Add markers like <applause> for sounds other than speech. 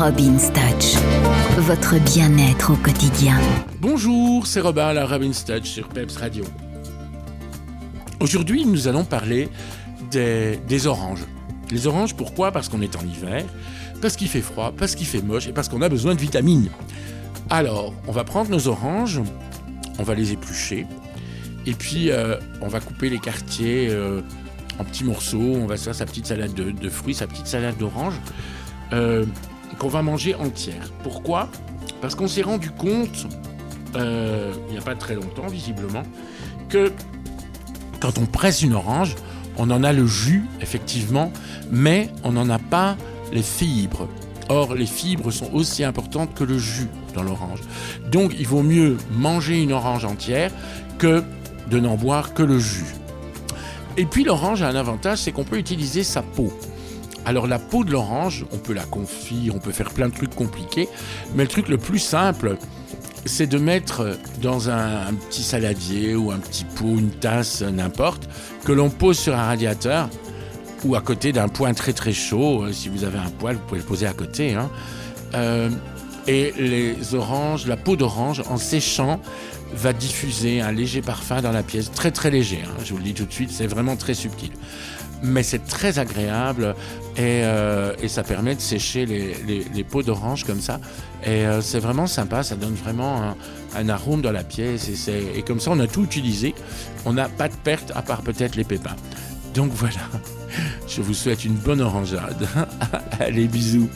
Robin's Touch, votre bien-être au quotidien. Bonjour, c'est Robin à la Robin's Touch sur Peps Radio. Aujourd'hui, nous allons parler des, oranges. Les oranges, pourquoi? Parce qu'on est en hiver, parce qu'il fait froid, parce qu'il fait moche et parce qu'on a besoin de vitamines. Alors, on va prendre nos oranges, on va les éplucher, et puis euh, on va couper les quartiers euh, en petits morceaux, on va faire sa petite salade de, de fruits, sa petite salade d'oranges, euh, qu'on va manger entière. Pourquoi? Parce qu'on s'est rendu compte, euh, il n'y a pas très longtemps visiblement, que quand on presse une orange, on en a le jus, effectivement, mais on n'en a pas les fibres. Or, les fibres sont aussi importantes que le jus dans l'orange. Donc, il vaut mieux manger une orange entière que de n'en boire que le jus. Et puis, l'orange a un avantage, c'est qu'on peut utiliser sa peau. Alors, la peau de l'orange, on peut la confire, on peut faire plein de trucs compliqués, mais le truc le plus simple, c'est de mettre dans un, petit saladier ou un petit pot, une tasse, n'importe, que l'on pose sur un radiateur ou à côté d'un point très très chaud. Si vous avez un poêle, vous pouvez le poser à côté. Hein. Euh, et les oranges, la peau d'orange, en séchant, va diffuser un léger parfum dans la pièce, très très léger. Hein, je vous le dis tout de suite, c'est vraiment très subtil. Mais c'est très agréable et, euh, ça permet de sécher les, peaux d'orange comme ça. Et euh, c'est vraiment sympa, ça donne vraiment un, un arôme dans la pièce. Et, et, comme ça, on a tout utilisé. On n'a pas de perte à part peut-être les pépins. Donc voilà, <laughs> je vous souhaite une bonne orangeade. <laughs> Allez, bisous.